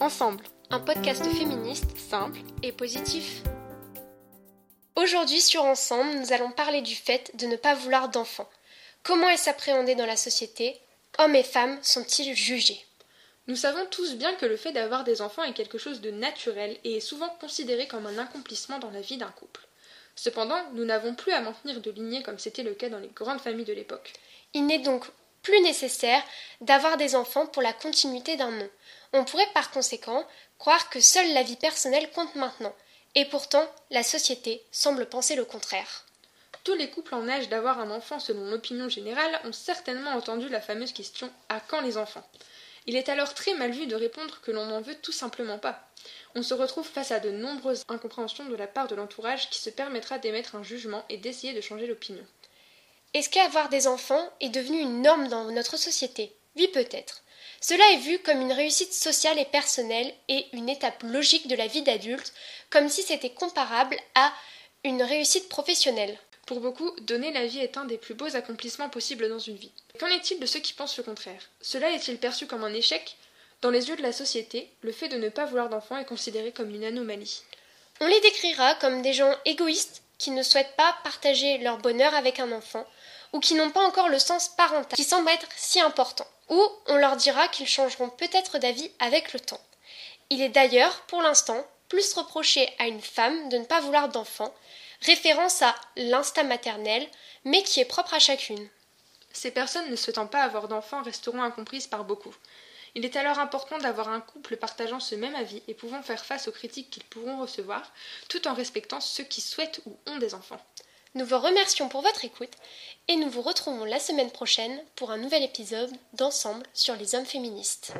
Ensemble, un podcast féministe simple et positif. Aujourd'hui sur Ensemble, nous allons parler du fait de ne pas vouloir d'enfants. Comment est-ce appréhendé dans la société? Hommes et femmes sont-ils jugés? Nous savons tous bien que le fait d'avoir des enfants est quelque chose de naturel et est souvent considéré comme un accomplissement dans la vie d'un couple. Cependant, nous n'avons plus à maintenir de lignée comme c'était le cas dans les grandes familles de l'époque. Il n'est donc plus nécessaire d'avoir des enfants pour la continuité d'un nom. On pourrait par conséquent croire que seule la vie personnelle compte maintenant, et pourtant la société semble penser le contraire. Tous les couples en âge d'avoir un enfant selon l'opinion générale ont certainement entendu la fameuse question À quand les enfants? Il est alors très mal vu de répondre que l'on n'en veut tout simplement pas. On se retrouve face à de nombreuses incompréhensions de la part de l'entourage qui se permettra d'émettre un jugement et d'essayer de changer l'opinion. Est-ce qu'avoir des enfants est devenu une norme dans notre société? Oui peut-être. Cela est vu comme une réussite sociale et personnelle et une étape logique de la vie d'adulte, comme si c'était comparable à une réussite professionnelle. Pour beaucoup, donner la vie est un des plus beaux accomplissements possibles dans une vie. Qu'en est-il de ceux qui pensent le contraire? Cela est-il perçu comme un échec? Dans les yeux de la société, le fait de ne pas vouloir d'enfants est considéré comme une anomalie. On les décrira comme des gens égoïstes qui ne souhaitent pas partager leur bonheur avec un enfant, ou qui n'ont pas encore le sens parental qui semble être si important, ou on leur dira qu'ils changeront peut-être d'avis avec le temps. Il est d'ailleurs, pour l'instant, plus reproché à une femme de ne pas vouloir d'enfant, référence à l'instinct maternel, mais qui est propre à chacune. Ces personnes ne souhaitant pas avoir d'enfants resteront incomprises par beaucoup. Il est alors important d'avoir un couple partageant ce même avis et pouvant faire face aux critiques qu'ils pourront recevoir, tout en respectant ceux qui souhaitent ou ont des enfants. Nous vous remercions pour votre écoute et nous vous retrouvons la semaine prochaine pour un nouvel épisode d'Ensemble sur les hommes féministes.